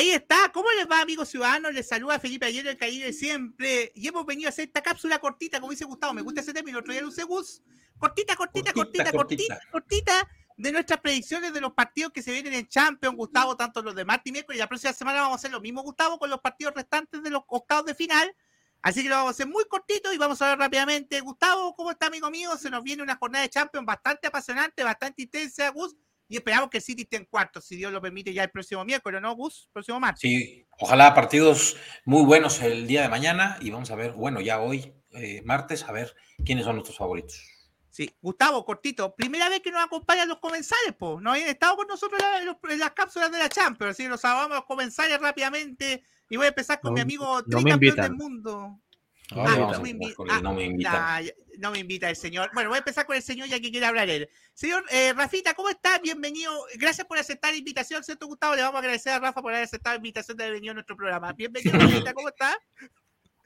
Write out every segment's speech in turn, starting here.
Ahí está. ¿Cómo les va, amigos ciudadanos? Les saluda Felipe Ayer, el caído de siempre. Y hemos venido a hacer esta cápsula cortita, como dice Gustavo. Me gusta ese término. Otro día lo usé, Gus. Cortita, cortita, cortita, cortita, cortita, de nuestras predicciones de los partidos que se vienen en Champions, Gustavo, tanto los de martes y miércoles. Y la próxima semana vamos a hacer lo mismo, Gustavo, con los partidos restantes de los octavos de final. Así que lo vamos a hacer muy cortito y vamos a ver rápidamente. Gustavo, ¿cómo está, amigo mío? Se nos viene una jornada de Champions bastante apasionante, bastante intensa, Gus y esperamos que el City esté en cuarto, si Dios lo permite, ya el próximo miércoles, ¿no, Gus? Próximo martes. Sí, ojalá partidos muy buenos el día de mañana y vamos a ver, bueno, ya hoy, eh, martes, a ver quiénes son nuestros favoritos. Sí, Gustavo, cortito, primera vez que nos acompañan los comensales, pues, no habían estado con nosotros en, las cápsulas de la Champions, así que nos saludamos los comensales rápidamente y voy a empezar con mi amigo tricampeón del mundo. Ah, no, me invita. no, me invita. el señor. Bueno, voy a empezar con el señor ya que quiere hablar él. Señor eh, Rafita, ¿cómo está? Bienvenido. Gracias por aceptar la invitación, ¿cierto, Gustavo? Le vamos a agradecer a Rafa por haber aceptado la invitación de haber venido a nuestro programa. Bienvenido, Rafita, ¿cómo está?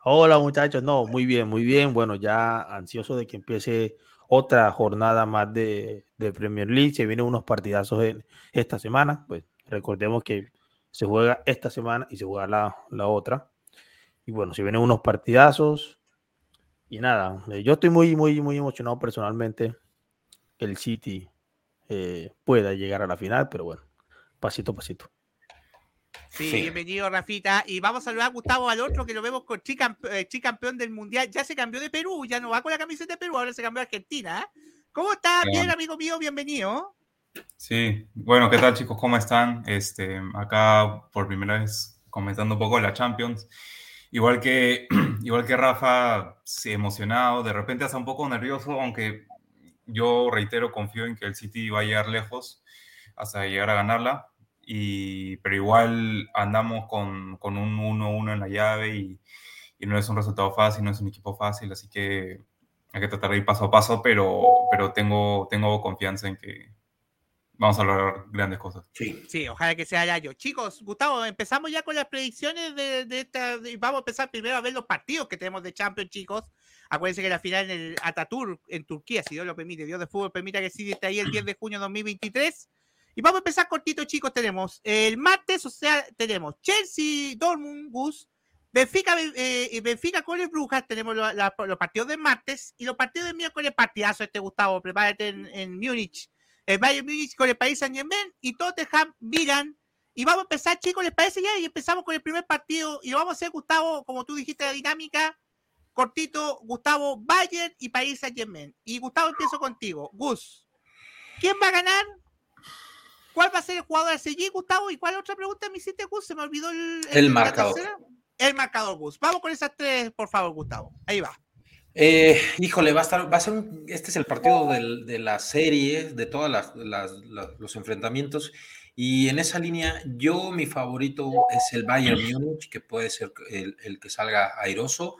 Hola, muchachos. No, muy bien, muy bien. Bueno, ya ansioso de que empiece otra jornada más de, de Premier League. Se vienen unos partidazos en esta semana. Pues recordemos que se juega esta semana y se juega la, la otra. Y bueno, si vienen unos partidazos. Y nada, eh, yo estoy muy, muy, muy emocionado personalmente que el City eh, pueda llegar a la final, pero bueno, pasito a pasito. Sí, bienvenido Rafita. Y vamos a saludar a Gustavo al otro que lo vemos con eh, chi, campeón del mundial. Ya se cambió de Perú, ya no va con la camiseta de Perú, ahora se cambió a Argentina. ¿Cómo está? Bien, amigo mío, bienvenido. Sí, bueno, ¿qué tal chicos? ¿Cómo están? Este, acá por primera vez comentando un poco la Champions. Igual que, igual que Rafa, sí, emocionado, de repente hasta un poco nervioso, aunque yo reitero, confío en que el City va a llegar lejos hasta llegar a ganarla, y, pero igual andamos con, con un 1-1 en la llave y, y, no es un resultado fácil, no es un equipo fácil, así que hay que tratar de ir paso a paso, pero, pero tengo, tengo confianza en que, vamos a lograr grandes cosas. Sí, sí ojalá que sea yo. Chicos, Gustavo, empezamos ya con las predicciones de, esta. vamos a empezar primero a ver los partidos que tenemos de Champions, chicos. Acuérdense que la final en el Ataturk, en Turquía, si Dios lo permite, Dios de fútbol permita que sí esté ahí el 10 de junio de 2023. Y vamos a empezar cortito, chicos. Tenemos el martes, o sea, tenemos Chelsea, Dortmund, Gus, Benfica, eh, Benfica con el Brujas, tenemos los partidos de martes y los partidos de miércoles, partidazo este Gustavo, prepárate en, en Múnich el Bayern Munich con el país Saint Germain y Tottenham Milan. Y vamos a empezar, chicos, ¿les parece ya? Y empezamos con el primer partido y lo vamos a hacer, Gustavo, como tú dijiste, la dinámica, cortito, Gustavo, Bayern y País Saint Germain. Y Gustavo, empiezo contigo. Gus, ¿quién va a ganar? ¿Cuál va a ser el jugador a seguir, Gustavo? ¿Y cuál otra pregunta me hiciste, Gus? Se me olvidó el, el, marcador. El marcador, Gus. Vamos con esas tres, por favor, Gustavo. Ahí va. Eh, híjole, va a estar, va a ser un, este es el partido del, de la serie, de todos los enfrentamientos. Y en esa línea, yo mi favorito es el Bayern Múnich, que puede ser el, el, que salga airoso.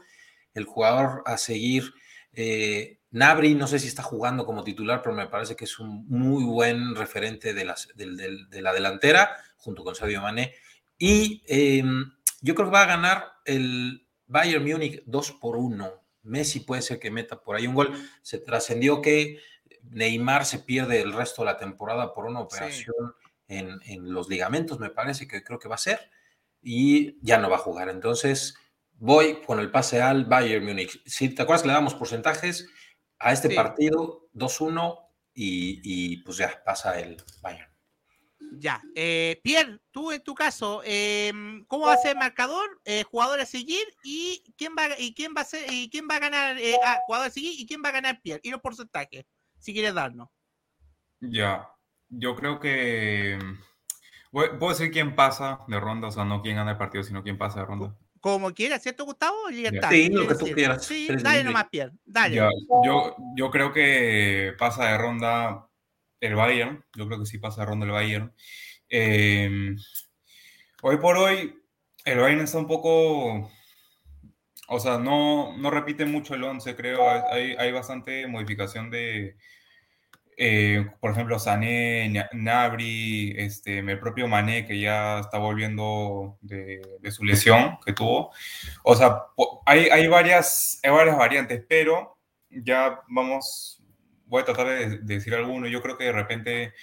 El jugador a seguir, eh, Nabri, no sé si está jugando como titular, pero me parece que es un muy buen referente de, las, de, de la delantera, junto con Sadio Mané. Y eh, yo creo que va a ganar el Bayern Múnich 2 por 1 Messi puede ser que meta por ahí un gol. Se trascendió que Neymar se pierde el resto de la temporada por una operación en, los ligamentos, me parece que creo que va a ser, y ya no va a jugar. Entonces, voy con el pase al Bayern Múnich. Si te acuerdas que le damos porcentajes a este partido, 2-1, y, y pues ya pasa el Bayern. Ya. Eh, Pierre, tú en tu caso, em, ¿cómo va a ser el marcador? Eh, jugador a seguir y quién va y quién va a ser y quién va a ganar eh, ah, jugador a seguir y quién va a ganar Pierre y los porcentajes, si quieres darnos. Ya. Yo creo que puedo decir quién pasa de ronda, o sea, no quién gana el partido, sino quién pasa de ronda. Como quieras, ¿cierto, Gustavo? Sí, lo que tú quieras. Sí, dale nomás, Pierre. Dale. yo, yo creo que pasa de ronda el Bayern, yo creo que sí pasa ronda el Bayern. Em, hoy por hoy, el Bayern está un poco, o sea, no, no repite mucho el 11, creo, hay, hay bastante modificación de, eh, por ejemplo, Sané, Nabri, este, el propio Mané, que ya está volviendo de, su lesión que tuvo. O sea, hay, hay, varias, hay varias variantes, pero ya vamos voy a tratar de, decir alguno. Yo creo que de repente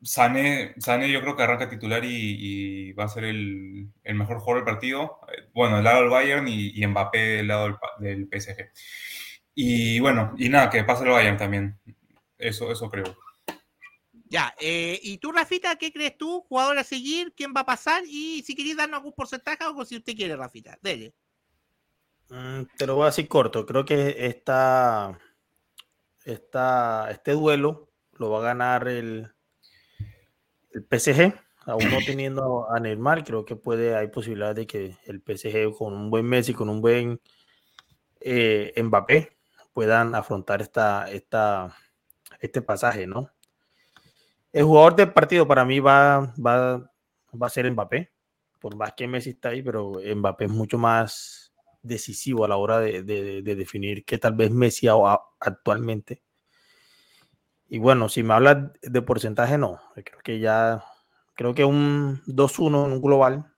Sané, Sané yo creo que arranca titular y, va a ser el, mejor jugador del partido. Bueno, del lado del Bayern y, Mbappé del lado del, PSG. Y bueno, y nada, que pase el Bayern también. Eso, eso creo. Ya, eh, ¿y tú, Rafita, qué crees tú? ¿Jugador a seguir? ¿Quién va a pasar? Y si queréis darnos algún porcentaje o si usted quiere, Rafita, dele. Mm, te lo voy a decir corto. Creo que esta, esta, este duelo lo va a ganar el, el PSG, aún no teniendo a Neymar, creo que puede, hay posibilidad de que el PSG con un buen Messi, con un buen eh, Mbappé, puedan afrontar esta, esta, este pasaje, ¿no? El jugador del partido para mí va, va, va a ser Mbappé, por más que Messi está ahí, pero Mbappé es mucho más decisivo a la hora de, de, de definir que tal vez Messi actualmente y bueno, si me hablas de porcentaje, no. Creo que ya, creo que un 2-1 en un global.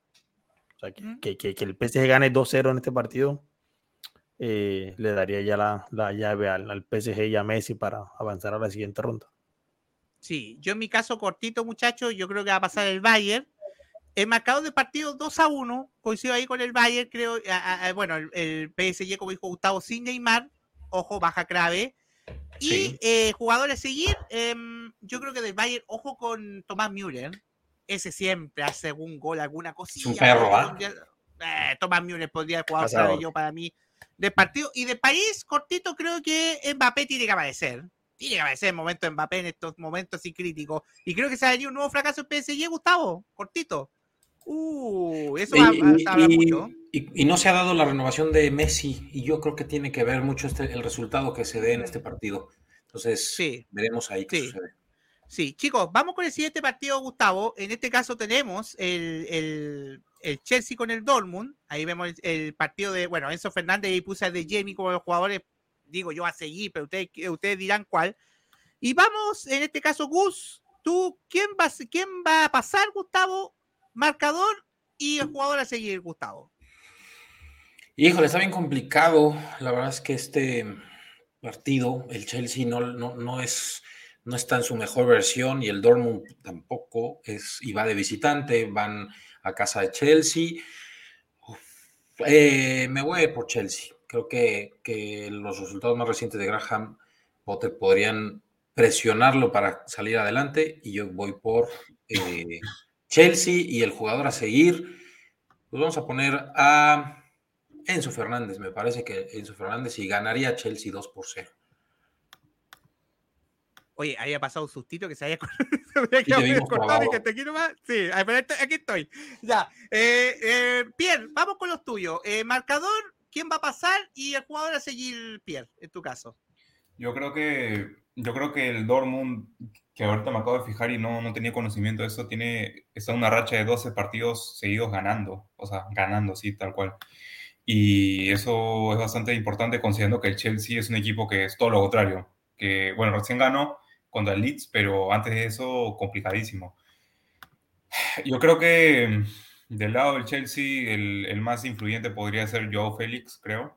O sea, que, que, que el PSG gane 2-0 en este partido, eh, le daría ya la, la llave al, al, PSG y a Messi para avanzar a la siguiente ronda. Sí, yo en mi caso cortito, muchachos, yo creo que va a pasar el Bayern. El marcador de partido 2 a 1, coincido ahí con el Bayern, creo, bueno, el, el, PSG, como dijo Gustavo, sin Neymar, ojo, baja clave. Y eh, jugadores a seguir, em, yo creo que del Bayern, ojo con Tomás Müller. Ese siempre hace un gol, alguna cosilla. un perro, ¿ah? Eh, Tomás Müller podría jugar para yo para mí del partido. Y de París, cortito, creo que Mbappé tiene que aparecer. Tiene que aparecer el momento de Mbappé en estos momentos así críticos. Y creo que se ha venido un nuevo fracaso en PSG, Gustavo. Cortito. Uh, eso y, mucho. Y, no se ha dado la renovación de Messi, y yo creo que tiene que ver mucho este, el resultado que se dé en este partido. Entonces, sí. veremos ahí qué sucede. Sí, chicos, vamos con el siguiente partido, Gustavo. En este caso tenemos el, el, Chelsea con el Dortmund. Ahí vemos el, partido de, bueno, Enzo Fernández y puse de Jamie como los jugadores, digo yo a seguir, pero ustedes, ustedes dirán cuál. Y vamos, en este caso, Gus, tú, ¿quién va, quién va a pasar, Gustavo? Marcador y el jugador a seguir, Gustavo. Híjole, está bien complicado. La verdad es que este partido, el Chelsea no, no, es, no está en su mejor versión y el Dortmund tampoco es, y va de visitante, van a casa de Chelsea. Eh, me voy por Chelsea. Creo que, los resultados más recientes de Graham Potter podrían presionarlo para salir adelante y yo voy por eh, Chelsea y el jugador a seguir. Pues vamos a poner a Enzo Fernández, me parece que Enzo Fernández y ganaría Chelsea 2 por 0. Oye, había pasado un sustito que se haya, cortado y que te quiero más. Sí, aquí estoy. Ya. Eh, eh, Pierre, vamos con los tuyos. Eh, marcador, ¿quién va a pasar? Y el jugador a seguir, Pierre, en tu caso. Yo creo que, yo creo que el Dortmund, que ahorita me acabo de fijar y no, no tenía conocimiento de eso, tiene, está una racha de 12 partidos seguidos ganando. O sea, ganando, sí, tal cual. Y eso es bastante importante considerando que el Chelsea es un equipo que es todo lo contrario. Que, bueno, recién ganó contra el Leeds, pero antes de eso, complicadísimo. Yo creo que del lado del Chelsea, el, el más influyente podría ser Joe Félix, creo.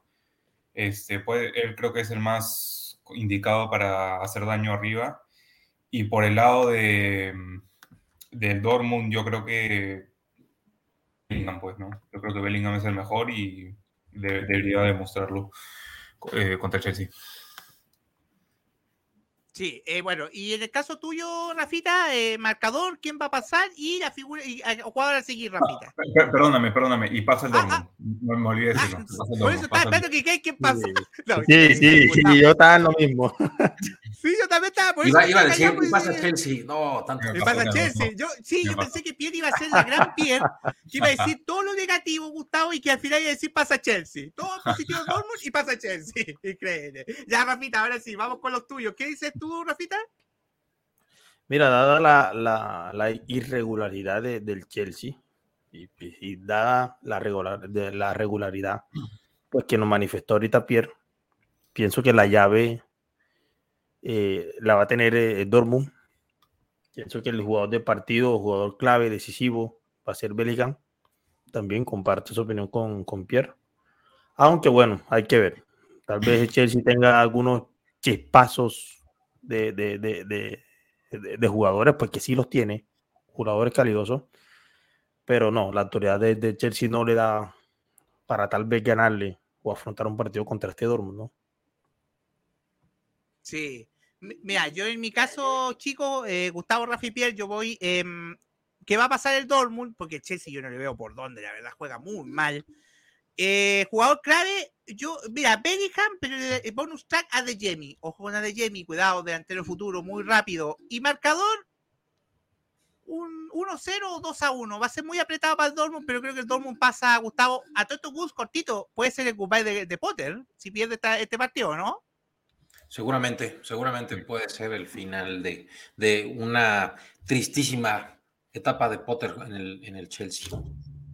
Este, puede, él creo que es el más indicado para hacer daño arriba. Y por el lado de, del Dortmund, yo creo que Bellingham, pues, ¿no? Yo creo que Bellingham es el mejor y debería demostrarlo eh, contra Chelsea. Sí, eh, bueno, y en el caso tuyo, Rafita, eh, marcador, quién va a pasar y la figura, y jugador a seguir, Rafita. perdóname, perdóname, y pasa el ah, Dortmund. Ah. no me olvidé decirlo. Ah, por eso estaba esperando que ¿quién pasa? Sí, sí, sí, yo estaba en lo mismo. Sí, yo también estaba. Por iba, iba a decir, ¿qué pasa Chelsea? No, tanto. ¿Qué pasa Chelsea? Yo, sí, yo pensé que Pierre iba a ser la gran Pierre, que iba a decir todo lo negativo, Gustavo, y que al final iba a decir pasa Chelsea. Todo positivo Dortmund y pasa Chelsea. Increíble. Ya, Rafita, ahora sí, vamos con los tuyos. ¿Qué dices tú, Rafita? Mira, dada la, la, la irregularidad de, del Chelsea y, y, dada la, regular, de la regularidad pues que nos manifestó ahorita Pierre, pienso que la llave eh, la va a tener eh, Dortmund. Pienso que el jugador de partido, jugador clave, decisivo, va a ser Bellingham. También comparto su opinión con, con Pierre. Aunque bueno, hay que ver. Tal vez Chelsea tenga algunos chispazos de, de, de, de, jugadores, pues que sí los tiene, jugadores calidosos, pero no, la autoridad de, Chelsea no le da para tal vez ganarle o afrontar un partido contra este Dortmund, ¿no? Sí. Mira, yo en mi caso, chicos, eh, Gustavo Rafi Pierre, yo voy. Eh, ¿Qué va a pasar el Dortmund? Porque Chelsea yo no le veo por dónde, la verdad, juega muy mal. Eh, jugador clave, yo, mira, Bellingham, pero el bonus track a De Jemi. Ojo con a De Jemi, cuidado, delantero futuro, muy rápido. Y marcador, un 1-0 o 2-1. Va a ser muy apretado para el Dortmund, pero creo que el Dortmund pasa, a Gustavo, a Toto Gus cortito. Puede ser el goodbye de, de Potter, si pierde este partido, ¿no? Seguramente, seguramente puede ser el final de, de una tristísima etapa de Potter en el, en el Chelsea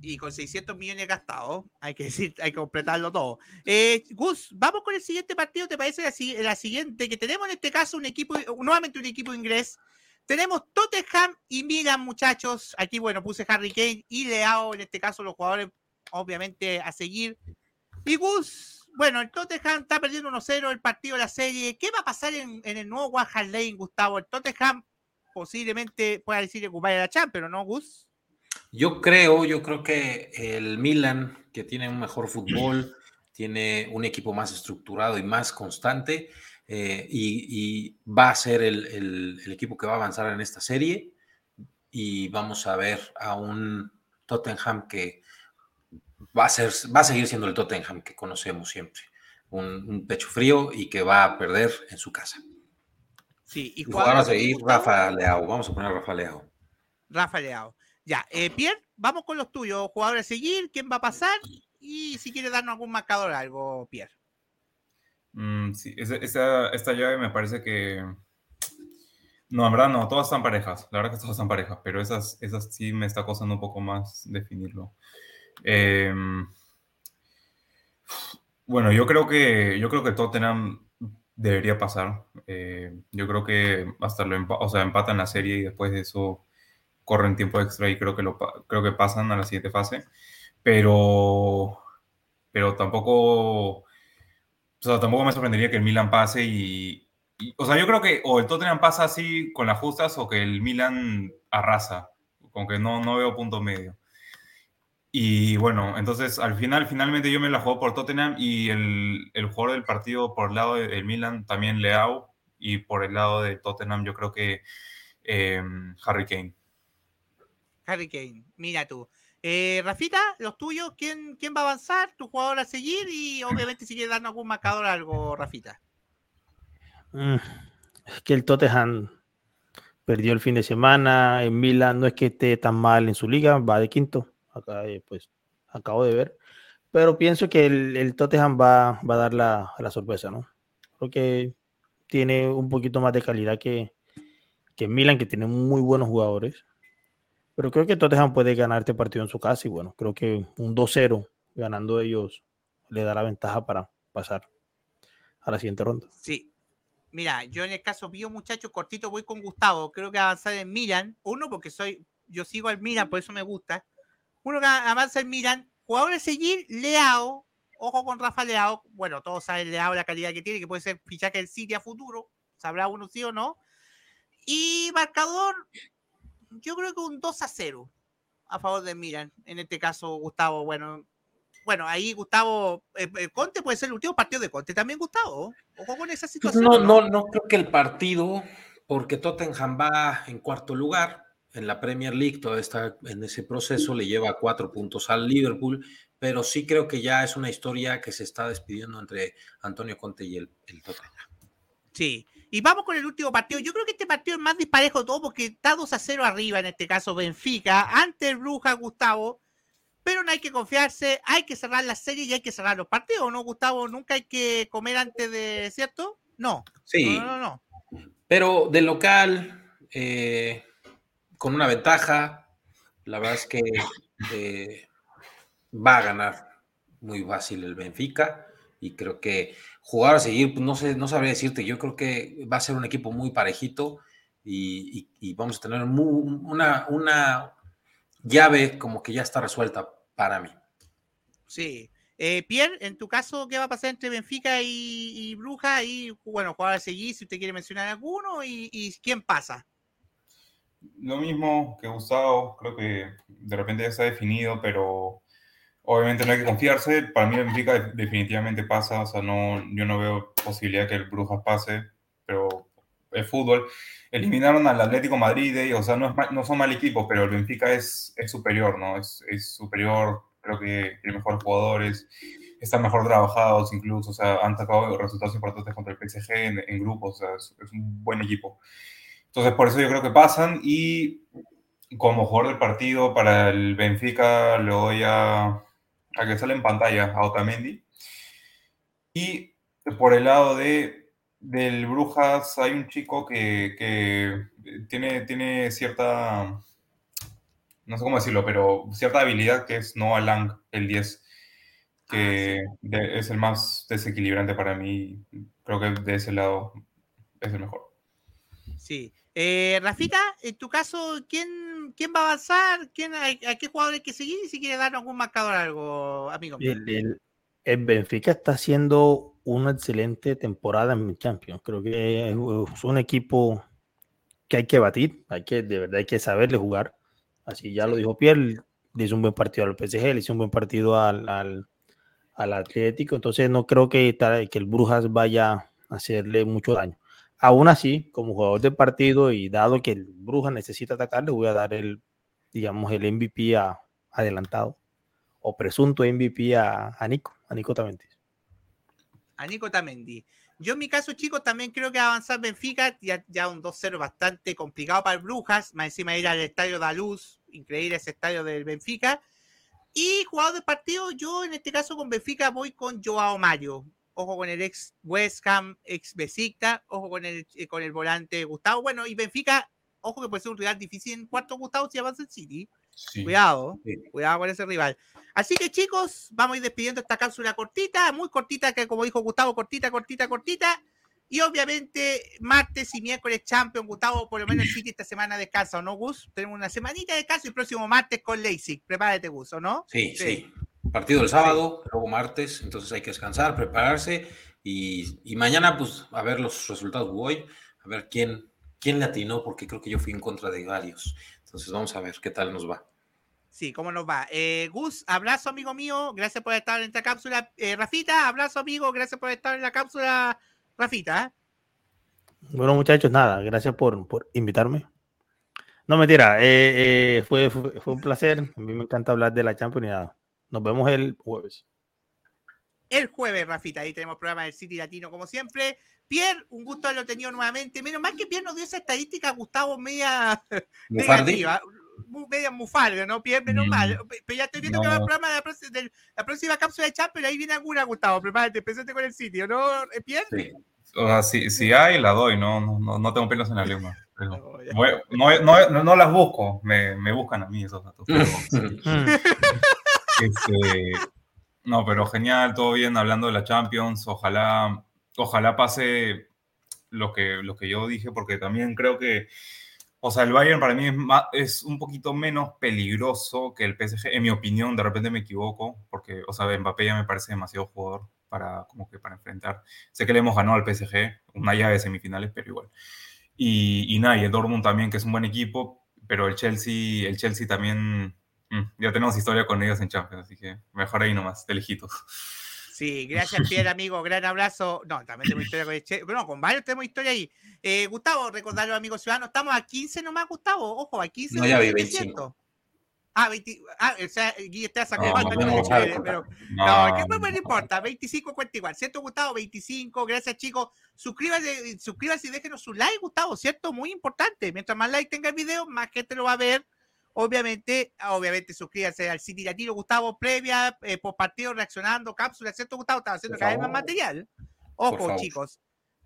y con 600 millones gastados, hay que decir, hay que completarlo todo. Eh, Gus, vamos con el siguiente partido, ¿te parece la, siguiente? Que tenemos en este caso un equipo, nuevamente un equipo inglés. Tenemos Tottenham y Milan, muchachos. Aquí, bueno, puse Harry Kane y Leao, en este caso los jugadores, obviamente, a seguir. Y Gus, bueno, el Tottenham está perdiendo 1-0 el partido de la serie. ¿Qué va a pasar en, el nuevo Warhol Lane, Gustavo? El Tottenham posiblemente pueda decir ocupar la Champions, ¿no, Gus? Yo creo, yo creo que el Milan, que tiene un mejor fútbol, tiene un equipo más estructurado y más constante, eh, y, va a ser el, equipo que va a avanzar en esta serie. Y vamos a ver a un Tottenham que va a, ser, va a seguir siendo el Tottenham que conocemos siempre. Un, pecho frío y que va a perder en su casa. Sí, y, a seguir Rafa Leao. Vamos a poner a Rafa Leao. Rafa Leao. Ya, eh, Pierre, vamos con los tuyos, jugadores a seguir, quién va a pasar y si quiere darnos algún marcador, algo, Pierre. Mm, sí, esta, esta llave me parece que. No, en verdad no, todas están parejas. La verdad que todas están parejas, pero esas, esas sí me está costando un poco más definirlo. Em, bueno, yo creo que yo creo que Tottenham debería pasar. Eh, yo creo que hasta lo o sea, empatan la serie y después de eso corren tiempo extra y creo que, creo que pasan a la siguiente fase, pero, pero tampoco, o sea, tampoco me sorprendería que el Milan pase y, o sea, yo creo que o el Tottenham pasa así con las justas o que el Milan arrasa, con que no, no veo punto medio. Y bueno, entonces al final, finalmente yo me la juego por Tottenham y el, el jugador del partido por el lado del Milan también Leao y por el lado de Tottenham yo creo que eh, Harry Kane. Harry Kane, mira tú. Eh, Rafita, los tuyos, ¿quién, ¿quién va a avanzar? ¿Tu jugador a seguir? Y obviamente si quieres darnos algún marcador algo, Rafita. Mm, es que el Tottenham perdió el fin de semana. En Milan no es que esté tan mal en su liga, va de quinto. Acá, eh, pues, acabo de ver. Pero pienso que el, el Tottenham va, va, a dar la, la, sorpresa, ¿no? Creo que tiene un poquito más de calidad que, que Milan, que tiene muy buenos jugadores. Pero creo que Tottenham puede ganar este partido en su casa y bueno, creo que un 2-0 ganando ellos le da la ventaja para pasar a la siguiente ronda. Sí. Mira, yo en el caso mío, muchachos, cortito voy con Gustavo. Creo que avanzar en Milan. Uno, porque soy, yo sigo al Milan, por eso me gusta. Uno que avanza en Milan. Jugador de seguir, Leao. Ojo con Rafa Leao. Bueno, todos saben Leao la calidad que tiene, que puede ser fichaje del City a futuro. Sabrá uno sí o no. Y marcador, yo creo que un 2 a 0 a favor de Milan. En este caso, Gustavo, bueno, bueno, ahí Gustavo, eh, eh, Conte puede ser el último partido de Conte también, Gustavo. Ojo con esa situación. No, no, no creo que el partido, porque Tottenham va en cuarto lugar en la Premier League, todavía está en ese proceso, le lleva cuatro puntos al Liverpool, pero sí creo que ya es una historia que se está despidiendo entre Antonio Conte y el, el Tottenham. Sí, y vamos con el último partido. Yo creo que este partido es más disparejo todo porque está 2 a 0 arriba, en este caso Benfica, ante Bruja, Gustavo. Pero no hay que confiarse, hay que cerrar la serie y hay que cerrar los partidos, ¿no, Gustavo? Nunca hay que comer antes de, ¿cierto? No. Sí. No, no, no. Pero de local, eh, con una ventaja, la verdad es que eh, va a ganar muy fácil el Benfica y creo que jugar a seguir, pues, no sé, no sabría decirte, yo creo que va a ser un equipo muy parejito y, vamos a tener una, una llave como que ya está resuelta para mí. Sí. Eh, Pierre, en tu caso, ¿qué va a pasar entre Benfica y, Bruja? Y bueno, jugar a seguir, si usted quiere mencionar alguno, y, quién pasa. Lo mismo que Gustavo, creo que de repente ya está definido, pero obviamente no hay que confiarse. Para mí el Benfica definitivamente pasa, o sea, no, yo no veo posibilidad que el Brujas pase, pero es fútbol. Eliminaron al Atlético Madrid, y, o sea, no, no son mal equipos, pero el Benfica es, es superior, ¿no? Es, es superior, creo que tiene mejores jugadores, están mejor trabajados incluso, o sea, han sacado resultados importantes contra el PSG en, en grupos, o sea, es, es un buen equipo. Entonces, por eso yo creo que pasan y como jugador del partido para el Benfica le doy a, a que sale en pantalla a Otamendi. Y por el lado de, del Brujas hay un chico que, que tiene, tiene cierta, no sé cómo decirlo, pero cierta habilidad que es Noah Lang, el 10, que de- es el más desequilibrante para mí. Creo que de ese lado es el mejor. Sí. Eh, Rafita, en tu caso, ¿quién, quién va a avanzar? ¿Quién, a, a qué jugador hay que seguir? Y si quiere darnos algún marcador algo, amigo. El, el- el Benfica está haciendo una excelente temporada en Champions. Creo que es un equipo que hay que batir, hay que, de verdad hay que saberle jugar. Así ya lo dijo Pierre, le hizo un buen partido al PSG, le hizo un buen partido al, al, al Atlético, entonces no creo que el Brujas vaya a hacerle mucho daño. Aún así, como jugador de partido y dado que el Brujas necesita atacar, le voy a dar el, digamos, el MVP adelantado o presunto MVP a, a Nico, a Nico Tamentis. a Nico Tamendi. Yo en mi caso, chicos, también creo que avanzar Benfica, ya, ya un 2-0 bastante complicado para el Brujas, más encima ir al estadio da Luz, increíble ese estadio del Benfica. Y jugador de partido, yo en este caso con Benfica voy con Joao Mario. Ojo con el ex West Ham, ex Besikta, ojo con el, eh, con el volante Gustavo. Bueno, y Benfica, ojo que puede ser un rival difícil en cuarto Gustavo si avanza el City. Sí. Cuidado, Sí. cuidado con ese rival. Así que chicos, vamos a ir despidiendo esta cápsula cortita, muy cortita, que como dijo Gustavo, cortita, cortita, cortita. Y obviamente, martes y miércoles Champion, Gustavo, por lo menos el City esta semana descansa, ¿o no, Gus? Tenemos una semanita de descanso y el próximo martes con Leipzig. Prepárate, Gus, ¿o no? Sí, Sí. sí. Partido el sábado, luego martes, entonces hay que descansar, prepararse y, y mañana pues a ver los resultados voy, a ver quién, quién le atinó, porque creo que yo fui en contra de varios. Entonces vamos a ver qué tal nos va. Sí, ¿cómo nos va? Eh, Gus, abrazo, amigo mío, gracias por estar en esta cápsula. Eh, Rafita, abrazo, amigo, gracias por estar en la cápsula, Rafita. ¿eh? Bueno, muchachos, nada, gracias por, por invitarme. No, mentira, eh, eh, fue, fue, fue un placer. A mí me encanta hablar de la Champions y nada. Nos vemos el jueves. el jueves, Rafita. Ahí tenemos programa del City Latino, como siempre. Pierre, un gusto haberlo tenido nuevamente. Menos mal que Pierre nos dio esa estadística, Gustavo, media Mufardi, negativa. Media mufarga, ¿no? Pierre, menos Mm. mal. Pe- Pero ya estoy viendo que va el programa de la, próxima- de la próxima cápsula de Champions. Ahí viene alguna, Gustavo. Prepárate, presente con el sitio, ¿no, eh, Pierre? sí. O sea, si, si hay, la doy, no, no, no, no tengo pelos en la lengua. No, no, no, no, no las busco, me, me buscan a mí esos datos. pero-. Este, no, pero genial, todo bien hablando de la Champions. Ojalá, ojalá pase lo que, lo que yo dije, porque también creo que, o sea, el Bayern para mí es, ma- es un poquito menos peligroso que el PSG, en mi opinión, de repente me equivoco, porque, o sea, Mbappé ya me parece demasiado jugador para, como que para enfrentar. Sé que le hemos ganado al PSG, una llave de semifinales, pero igual. Y, y nada, y el Dortmund también, que es un buen equipo, pero el Chelsea, el Chelsea también, mm, ya tenemos historia con ellos en Champions, así que mejor ahí nomás, de lejitos. Sí, gracias, Pierre, amigo. Gran abrazo. No, también tenemos historia con el Che. No, con varios tenemos historia ahí. Eh, Gustavo, recordarlo, amigos ciudadanos. Estamos a 15 nomás, Gustavo. Ojo, a 15. No, ya vi 700. Ah, 20, ah, o sea, Guille está sacando No, no pero no, que pues, no importa, 25 cuenta igual, ¿cierto, Gustavo? 25, gracias, chicos. Suscríbanse, suscríbanse y déjenos su like, Gustavo, ¿cierto? Muy importante. Mientras más like tenga el video, más gente lo va a ver. Obviamente, obviamente, suscríbanse al City Latino, Gustavo, previa, eh, por partido, reaccionando, cápsulas, ¿cierto, Gustavo? Estaba haciendo Por cada vez más material. Ojo, chicos.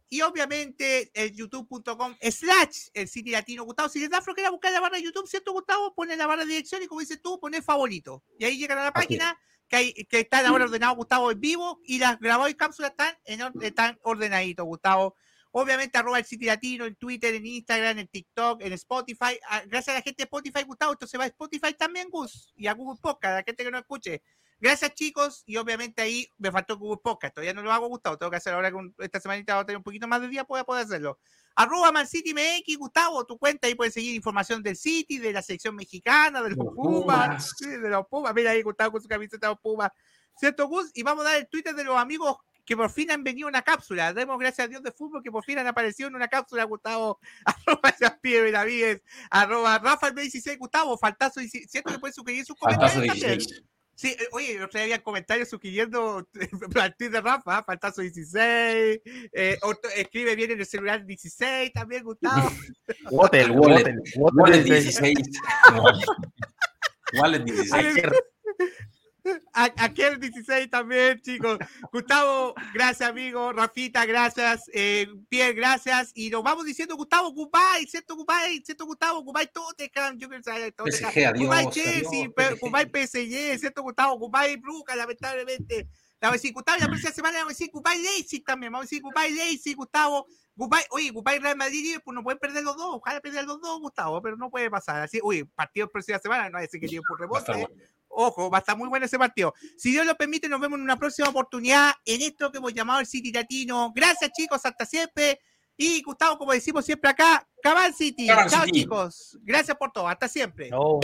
Y obviamente el youtube.com slash el City Latino, Gustavo. Si les da flojera buscar la barra de YouTube, ¿cierto, Gustavo? Pone la barra de dirección y como dices tú, pone favorito. Y ahí llegan a la página que, hay, que están ahora ordenados, Gustavo, en vivo y las grabadas y cápsulas están, en, están ordenaditos, Gustavo. Obviamente, arroba el City Latino en Twitter, en Instagram, en TikTok, en Spotify. Ah, Gracias a la gente de Spotify, Gustavo, esto se va a Spotify también, Gus, y a Google Podcast, a la gente que no escuche. Gracias, chicos. Y obviamente ahí me faltó Google Podcast. Todavía no lo hago, Gustavo. Tengo que hacer ahora con esta semanita. Voy a tener un poquito más de día para poder hacerlo. Arroba Man City MX, Gustavo, tu cuenta ahí puedes seguir información del City, de la selección mexicana, de los, Los Pumas, Pumas. sí, de los Pumas. Mira ahí Gustavo con su camiseta de los Pumas. ¿Cierto, Gus? Y vamos a dar el Twitter de los amigos que por fin han venido en una cápsula. Demos gracias a Dios de fútbol que por fin han aparecido en una cápsula, Gustavo. Arroba Jaspier Benavides, arroba Rafael 16 Gustavo, faltazo, ¿cierto que pueden suscribir sus comentarios también? 16. Sí, eh, oye, otro día había comentarios sugiriendo tweet de Rafa, Faltazo 16, eh, otro- escribe bien en el celular 16 también, Gustavo. Wallet. Wallet 16. 16. Wallet 16. Aquel 16 también, chicos. Gustavo, gracias, amigo. Rafita, gracias. Eh, Pierre, gracias. Y nos vamos diciendo, Gustavo, Goodbye, ¿cierto, Goodbye? ¿Cierto, Gustavo? Goodbye, Tottenham. Yo adiós, Goodbye, Chelsea. pe- PSG. Goodbye, PSG, ¿cierto, Gustavo? Goodbye, Bruca, lamentablemente. La vamos a decir, Gustavo, la próxima semana vamos a decir Goodbye, Leipzig también. Vamos a decir Goodbye, Leipzig, Gustavo. Goodbye, oye, Goodbye, Real Madrid. Pues no pueden perder los dos. Ojalá perder los dos, Gustavo, pero no puede pasar. Así, uy, partido la próxima semana. No decir que tiene por rebote. Ojo, va a estar muy bueno ese partido. Si Dios lo permite, nos vemos en una próxima oportunidad en esto que hemos llamado el City Latino. Gracias, chicos, hasta siempre. Y Gustavo, como decimos siempre acá, Cabal City. Chao, chicos. Gracias por todo. Hasta siempre. No.